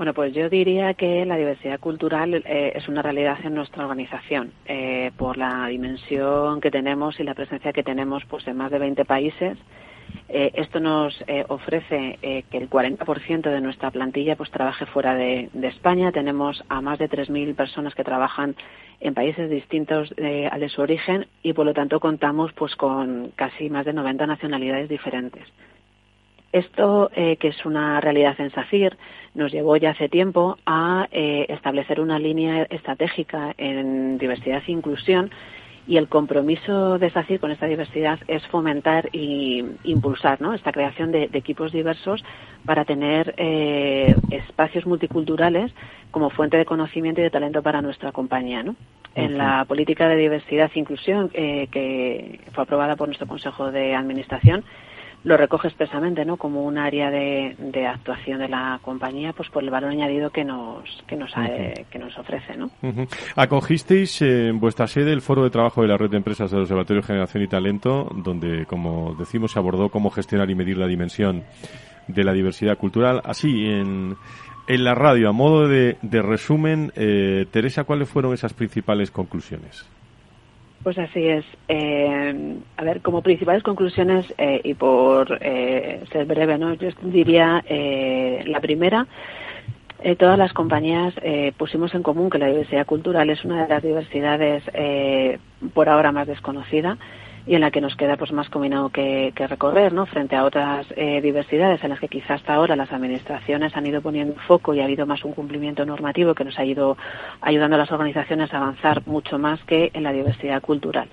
Speaker 11: Bueno, pues yo diría que la diversidad cultural eh, es una realidad en nuestra organización eh, por la dimensión que tenemos y la presencia que tenemos pues en más de 20 países. Eh, esto nos ofrece que el 40% de nuestra plantilla pues trabaje fuera de, España. Tenemos a más de 3.000 personas que trabajan en países distintos al de su origen y por lo tanto contamos pues con casi más de 90 nacionalidades diferentes. Esto, eh, que es una realidad en SACIR, nos llevó ya hace tiempo a eh, establecer una línea estratégica en diversidad e inclusión y el compromiso de SACIR con esta diversidad es fomentar e impulsar esta creación de, equipos diversos para tener eh, espacios multiculturales como fuente de conocimiento y de talento para nuestra compañía. En la política de diversidad e inclusión que fue aprobada por nuestro Consejo de Administración, lo recoge expresamente ¿no? como un área de, actuación de la compañía pues por el valor añadido que nos que nos, eh, que nos ofrece ¿no?
Speaker 2: acogisteis en vuestra sede el foro de trabajo de la red de empresas del Observatorio de Generación y Talento donde como decimos se abordó cómo gestionar y medir la dimensión de la diversidad cultural así en en la radio a modo de, resumen eh, Teresa cuáles fueron esas principales conclusiones
Speaker 11: pues así es. Eh, a ver, como principales conclusiones, eh, y por eh, ser breve, ¿no? yo diría la primera, todas las compañías pusimos en común que la diversidad cultural es una de las diversidades por ahora más desconocida y en la que nos queda pues más combinado que, recorrer, ¿no? Frente a otras eh, diversidades en las que quizás hasta ahora las administraciones han ido poniendo foco y ha habido más un cumplimiento normativo que nos ha ido ayudando a las organizaciones a avanzar mucho más que en la diversidad cultural.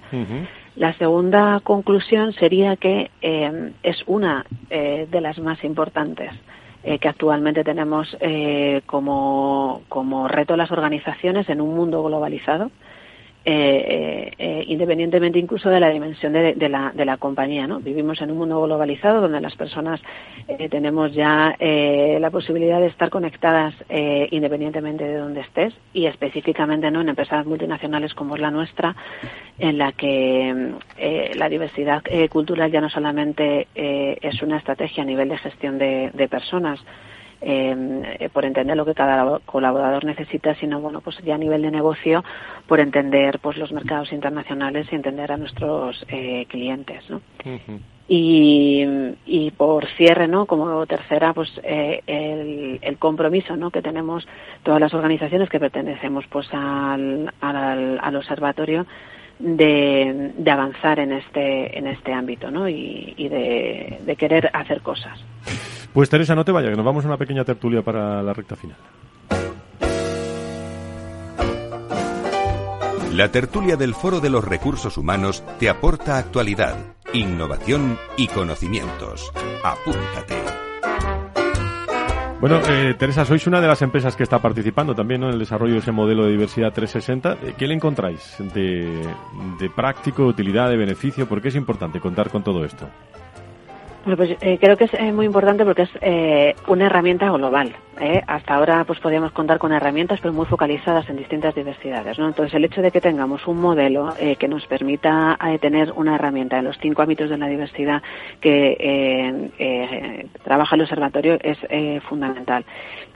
Speaker 11: La segunda conclusión sería que eh, es una eh, de las más importantes que actualmente tenemos como, como reto las organizaciones en un mundo globalizado eh, eh, independientemente incluso de la dimensión de, la, de la compañía. ¿no? Vivimos en un mundo globalizado donde las personas eh, tenemos ya la posibilidad de estar conectadas independientemente de donde estés y específicamente ¿no? en empresas multinacionales como es la nuestra, en la que la diversidad cultural ya no solamente es una estrategia a nivel de gestión de, de personas, eh, por entender lo que cada colaborador necesita, sino bueno, pues ya a nivel de negocio, por entender pues los mercados internacionales y entender a nuestros eh, clientes, ¿no? Y, y, por cierre, ¿no? Como tercera, pues eh, el, el, compromiso, ¿no? Que tenemos todas las organizaciones que pertenecemos, pues al, al, al observatorio de, de, avanzar en este en este ámbito, ¿no? Y, y de, de querer hacer cosas.
Speaker 2: Pues Teresa, no te vayas, que nos vamos a una pequeña tertulia para la recta final.
Speaker 1: La tertulia del Foro de los Recursos Humanos te aporta actualidad, innovación y conocimientos. Apúntate.
Speaker 2: Bueno, eh, Teresa, sois una de las empresas que está participando también en el desarrollo de ese modelo de diversidad 360. Eh, ¿Qué le encontráis de, de práctico, de utilidad, de beneficio? ¿Por qué es importante contar con todo esto?
Speaker 11: Pues eh, creo que es eh, muy importante porque es eh, una herramienta global. Hasta ahora pues podíamos contar con herramientas pero muy focalizadas en distintas diversidades. ¿no? Entonces el hecho de que tengamos un modelo que nos permita tener una herramienta en los cinco ámbitos de la diversidad que trabaja el observatorio es fundamental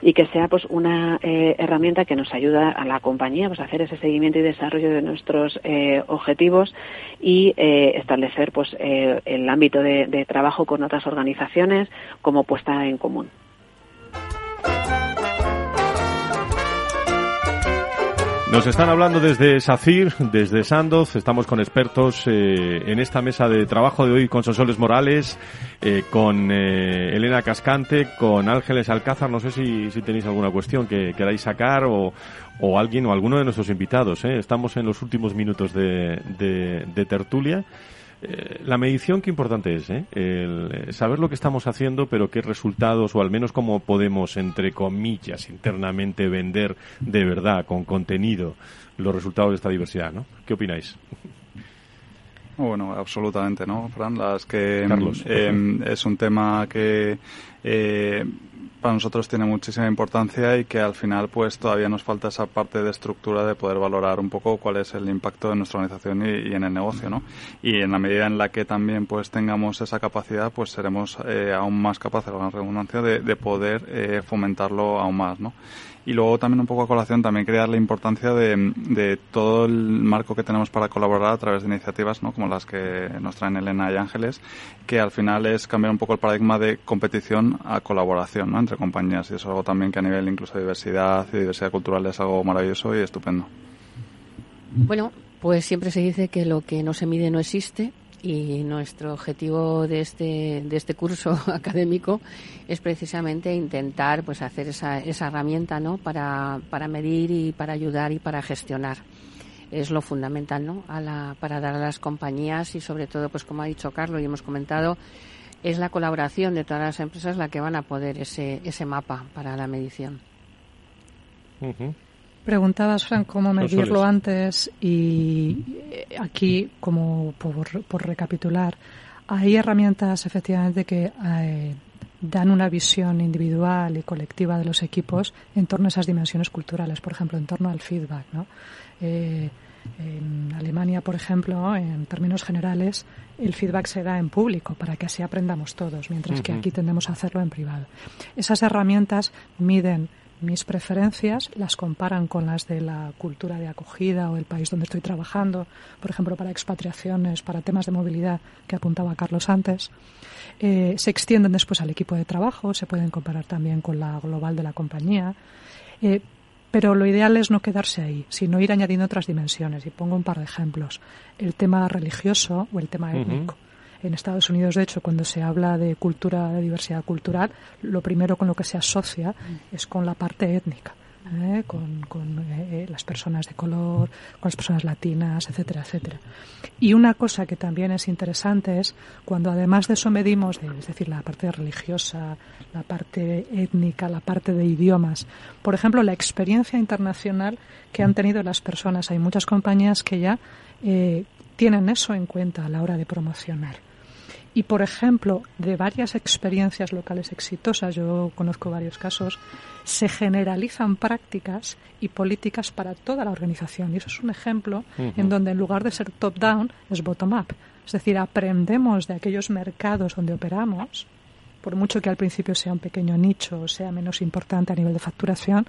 Speaker 11: y que sea pues una herramienta que nos ayuda a la compañía pues, a hacer ese seguimiento y desarrollo de nuestros objetivos y establecer pues el ámbito de, de trabajo con otras organizaciones como puesta en común.
Speaker 2: Nos están hablando desde SACIR, desde Sandoz, estamos con expertos eh, en esta mesa de trabajo de hoy con Sonsoles Morales, eh, con eh, Elena Cascante, con Ángeles Alcázar. No sé si, tenéis alguna cuestión que queráis sacar o, o alguien o alguno de nuestros invitados. Estamos en los últimos minutos de, de tertulia. Eh, la medición, qué importante es, ¿eh? El eh, saber lo que estamos haciendo, pero qué resultados, o al menos cómo podemos, entre comillas, internamente vender de verdad, con contenido, los resultados de esta diversidad, ¿no? ¿Qué opináis?
Speaker 10: Bueno, absolutamente, ¿no, Fran? Las que em, es un tema que para nosotros tiene muchísima importancia y que al final pues todavía nos falta esa parte de estructura de poder valorar un poco cuál es el impacto de nuestra organización y, en el negocio, ¿no? Y en la medida en la que también pues tengamos esa capacidad, pues seremos eh, aún más capaces, la redundancia, de, de poder eh, fomentarlo aún más, ¿no? Y luego también un poco a colación también crear la importancia de, de, todo el marco que tenemos para colaborar a través de iniciativas ¿no? como las que nos traen Elena y Ángeles, que al final es cambiar un poco el paradigma de competición a colaboración ¿no? entre compañías. Y eso es algo también que a nivel incluso de diversidad y diversidad cultural es algo maravilloso y estupendo.
Speaker 5: Bueno, pues siempre se dice que lo que no se mide no existe y nuestro objetivo de este, de este curso [LAUGHS] académico es precisamente intentar pues hacer esa, esa herramienta ¿no? para, para medir y para ayudar y para gestionar es lo fundamental ¿no? a la, para dar a las compañías y sobre todo pues como ha dicho Carlos y hemos comentado es la colaboración de todas las empresas la que van a poder ese, ese mapa para la medición.
Speaker 6: Preguntabas, Frank, cómo medirlo antes y eh, aquí, como por, recapitular, hay herramientas efectivamente que eh, dan una visión individual y colectiva de los equipos en torno a esas dimensiones culturales, por ejemplo, en torno al feedback. ¿no? Eh, en Alemania, por ejemplo, en términos generales, el feedback se da en público para que así aprendamos todos, mientras que aquí tendemos a hacerlo en privado. Esas herramientas miden mis preferencias, las comparan con las de la cultura de acogida o el país donde estoy trabajando, por ejemplo, para expatriaciones, para temas de movilidad que apuntaba Carlos antes. Eh, se extienden después al equipo de trabajo, se pueden comparar también con la global de la compañía. Eh, pero lo ideal es no quedarse ahí, sino ir añadiendo otras dimensiones. Y pongo un par de ejemplos. El tema religioso o el tema étnico. En Estados Unidos, de hecho, cuando se habla de cultura, de diversidad cultural, lo primero con lo que se asocia mm. es con la parte étnica. ¿eh? con, con eh, las personas de color, con las personas latinas, etcétera, etcétera. Y una cosa que también es interesante es cuando además de eso medimos, es decir, la parte religiosa, la parte étnica, la parte de idiomas, por ejemplo, la experiencia internacional que han tenido las personas. Hay muchas compañías que ya eh, tienen eso en cuenta a la hora de promocionar. Y, por ejemplo, de varias experiencias locales exitosas, yo conozco varios casos, se generalizan prácticas y políticas para toda la organización. Y eso es un ejemplo en donde en lugar de ser top-down es bottom-up. Es decir, aprendemos de aquellos mercados donde operamos, por mucho que al principio sea un pequeño nicho o sea menos importante a nivel de facturación,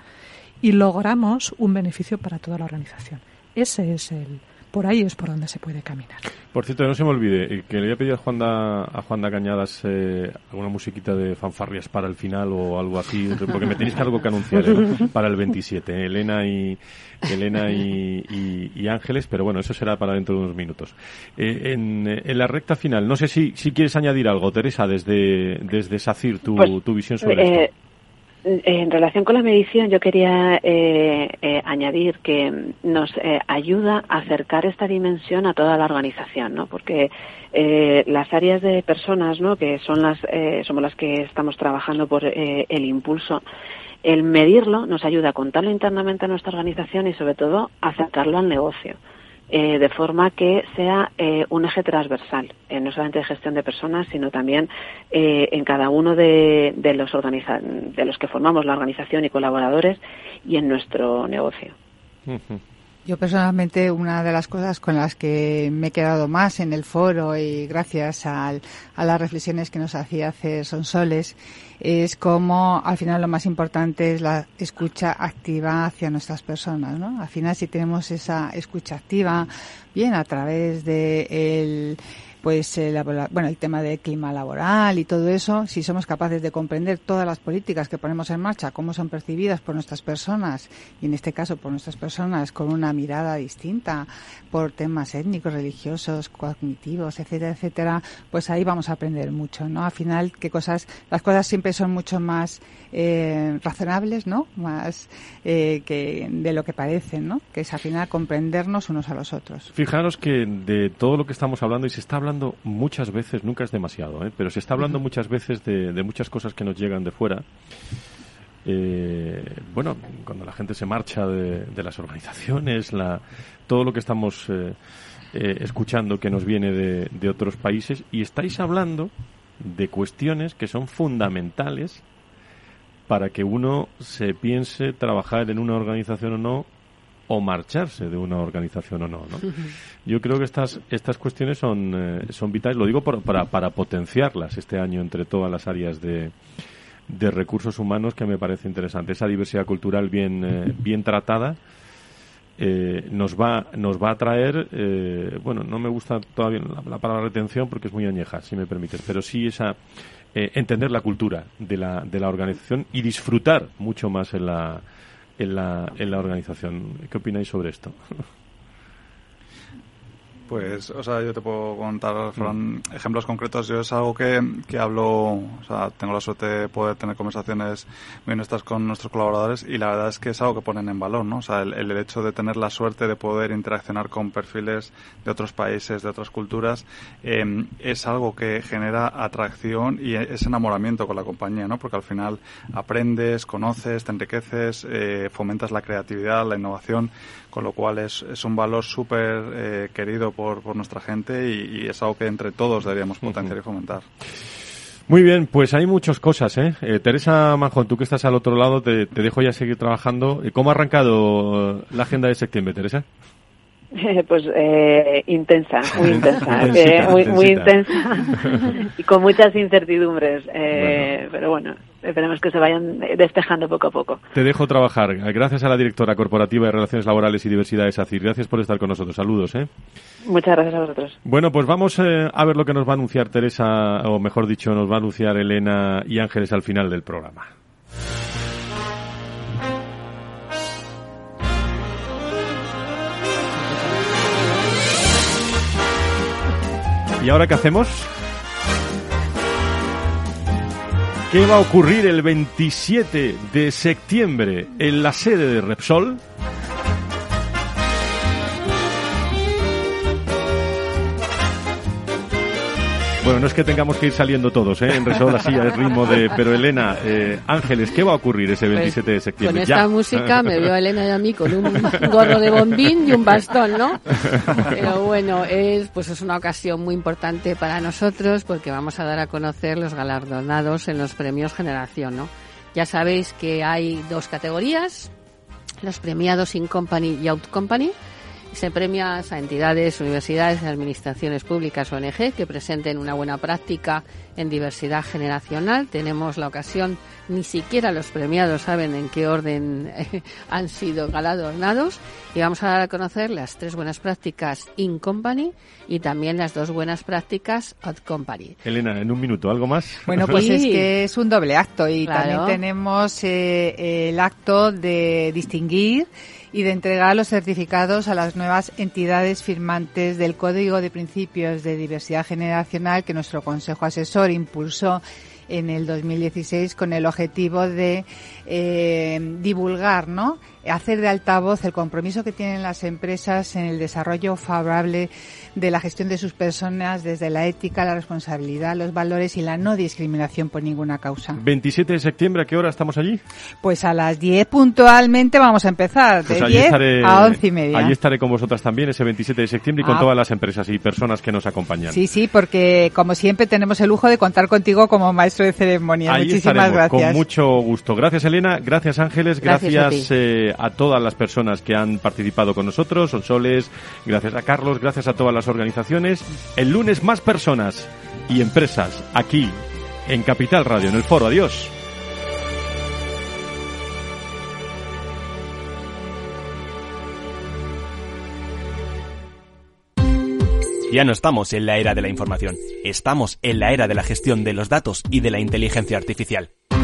Speaker 6: y logramos un beneficio para toda la organización. Ese es el, por ahí es por donde se puede caminar.
Speaker 2: Por cierto, no se me olvide eh, que le voy a pedir a Juanda, a Juanda Cañadas eh, alguna musiquita de fanfarrias para el final o algo así, porque me tenéis algo que anunciar eh, para el 27. Elena y Elena y, Ángeles, pero bueno, eso será para dentro de unos minutos. en, la recta final, no sé si, si quieres añadir algo, Teresa, desde, desde SACIR, tu, pues, tu visión sobre esto.
Speaker 11: En relación con la medición, yo quería eh, eh, añadir que nos eh, ayuda a acercar esta dimensión a toda la organización, ¿no? Porque las áreas de personas, ¿no? Que son las, somos las que estamos trabajando por el impulso. El medirlo nos ayuda a contarlo internamente a nuestra organización y, sobre todo, a acercarlo al negocio. Eh, de forma que sea eh, un eje transversal, eh, no solamente de gestión de personas, sino también en cada uno de, los de los que formamos la organización y colaboradores y en nuestro negocio.
Speaker 4: Yo personalmente una de las cosas con las que me he quedado más en el foro y gracias a las reflexiones que nos hacía hacer Sonsoles es como al final lo más importante es la escucha activa hacia nuestras personas, ¿no? Al final si tenemos esa escucha activa, bien a través de el pues eh, bueno, el tema del clima laboral y todo eso, si somos capaces de comprender todas las políticas que ponemos en marcha, cómo son percibidas por nuestras personas, y en este caso por nuestras personas con una mirada distinta, por temas étnicos, religiosos, cognitivos, etcétera, etcétera, pues ahí vamos a aprender mucho, ¿no? Al final, qué cosas, las cosas siempre son mucho más eh, razonables, ¿no? Más eh, que de lo que parecen, ¿no? Que es al final comprendernos unos a los otros.
Speaker 2: Fijaros que de todo lo que estamos hablando y se está hablando muchas veces, nunca es demasiado, ¿eh? pero se está hablando muchas veces de, muchas cosas que nos llegan de fuera. Eh, bueno, cuando la gente se marcha de, las organizaciones, la, todo lo que estamos eh, escuchando que nos viene de, de otros países, y estáis hablando de cuestiones que son fundamentales para que uno se piense trabajar en una organización o no o marcharse de una organización o no, ¿no? [LAUGHS] Yo creo que estas estas cuestiones son eh, son vitales, lo digo para, para potenciarlas este año entre todas las áreas de, de recursos humanos que me parece interesante. Esa diversidad cultural bien eh, bien tratada eh, nos va nos va a traer bueno no me gusta todavía la, palabra retención porque es muy añeja si me permites pero sí esa entender la cultura de la de la organización y disfrutar mucho más en la en la, en la organización. ¿Qué opináis sobre esto? [LAUGHS]
Speaker 10: Pues, o sea, yo te puedo contar, Fran, ejemplos concretos. Yo es algo que, que hablo, o sea, tengo la suerte de poder tener conversaciones muy honestas con nuestros colaboradores y la verdad es que es algo que ponen en valor, ¿no? O sea, el, el hecho de tener la suerte de poder interaccionar con perfiles de otros países, de otras culturas, eh, es algo que genera atracción y es enamoramiento con la compañía, ¿no? Porque al final aprendes, conoces, te enriqueces, eh, fomentas la creatividad, la innovación, con lo cual es, es un valor súper eh, querido por, por nuestra gente y, es algo que entre todos deberíamos potenciar y fomentar.
Speaker 2: Muy bien, pues hay muchas cosas, ¿eh? eh Teresa Majón, tú que estás al otro lado, te, te dejo ya seguir trabajando. ¿Cómo ha arrancado la agenda de septiembre, Teresa? [LAUGHS]
Speaker 11: pues eh, intensa, muy [LAUGHS] intensa, eh, muy, muy intensa [LAUGHS] y con muchas incertidumbres, eh, pero bueno, esperemos que se vayan despejando poco a poco.
Speaker 2: Te dejo trabajar. Gracias a la directora corporativa de Relaciones Laborales y Diversidad de SACIR. Gracias por estar con nosotros. Saludos. ¿eh?
Speaker 11: Muchas gracias a vosotros.
Speaker 2: Bueno, pues vamos a ver lo que nos va a anunciar Teresa, o mejor dicho, nos va a anunciar Elena y Ángeles al final del programa. ¿Y ahora qué hacemos? ¿Qué va a ocurrir el 27 de septiembre en la sede de Repsol? Bueno, no es que tengamos que ir saliendo todos, ¿eh? En Resol así al ritmo de... Pero Elena, eh, Ángeles, ¿qué va a ocurrir ese 27 pues, de septiembre?
Speaker 5: Con esta música me veo a Elena y a mí con un gorro de bombín y un bastón, ¿no? Pero bueno, es, pues es una ocasión muy importante para nosotros porque vamos a dar a conocer los galardonados en los premios Generación, ¿no? Ya sabéis que hay dos categorías, los premiados In Company y Out Company se premia a entidades, universidades administraciones públicas ONG que presenten una buena práctica en diversidad generacional. Tenemos la ocasión, ni siquiera los premiados saben en qué orden eh, han sido galardonados y vamos a dar a conocer las tres buenas prácticas in company y también las dos buenas prácticas out company.
Speaker 2: Elena, en un minuto, ¿algo más?
Speaker 4: Bueno, pues es que es un doble acto y también tenemos eh, el acto de distinguir y de entregar los certificados a las nuevas entidades firmantes del Código de Principios de Diversidad Generacional que nuestro Consejo Asesor impulsó en el 2016 con el objetivo de eh, divulgar, ¿no? Hacer de altavoz el compromiso que tienen las empresas en el desarrollo favorable de la gestión de sus personas desde la ética, la responsabilidad, los valores y la no discriminación por ninguna causa.
Speaker 2: 27 de septiembre, ¿a qué hora estamos allí?
Speaker 4: Pues a las 10 puntualmente vamos a empezar, de 10 pues a 11 y media.
Speaker 2: Allí estaré con vosotras también ese 27 de septiembre y con ah. todas las empresas y personas que nos acompañan.
Speaker 4: Sí, sí, porque como siempre tenemos el lujo de contar contigo como maestro de ceremonia. Muchísimas gracias.
Speaker 2: Con mucho gusto. Gracias Elena, gracias Ángeles, gracias, a, todas las personas que han participado con nosotros, Sonsoles, gracias a Carlos, gracias a todas las organizaciones. El lunes más personas y empresas aquí en Capital Radio, en el foro. Adiós.
Speaker 12: Ya no estamos en la era de la información, estamos en la era de la gestión de los datos y de la inteligencia artificial.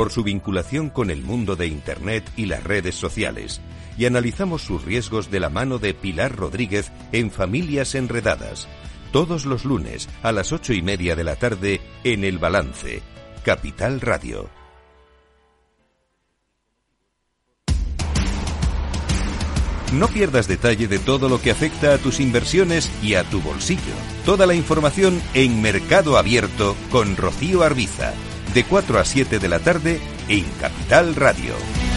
Speaker 1: por su vinculación con el mundo de Internet y las redes sociales, y analizamos sus riesgos de la mano de Pilar Rodríguez en Familias Enredadas, todos los lunes a las ocho y media de la tarde en el balance, Capital Radio. No pierdas detalle de todo lo que afecta a tus inversiones y a tu bolsillo. Toda la información en Mercado Abierto con Rocío Arbiza, de 4 a 7 de la tarde en Capital Radio.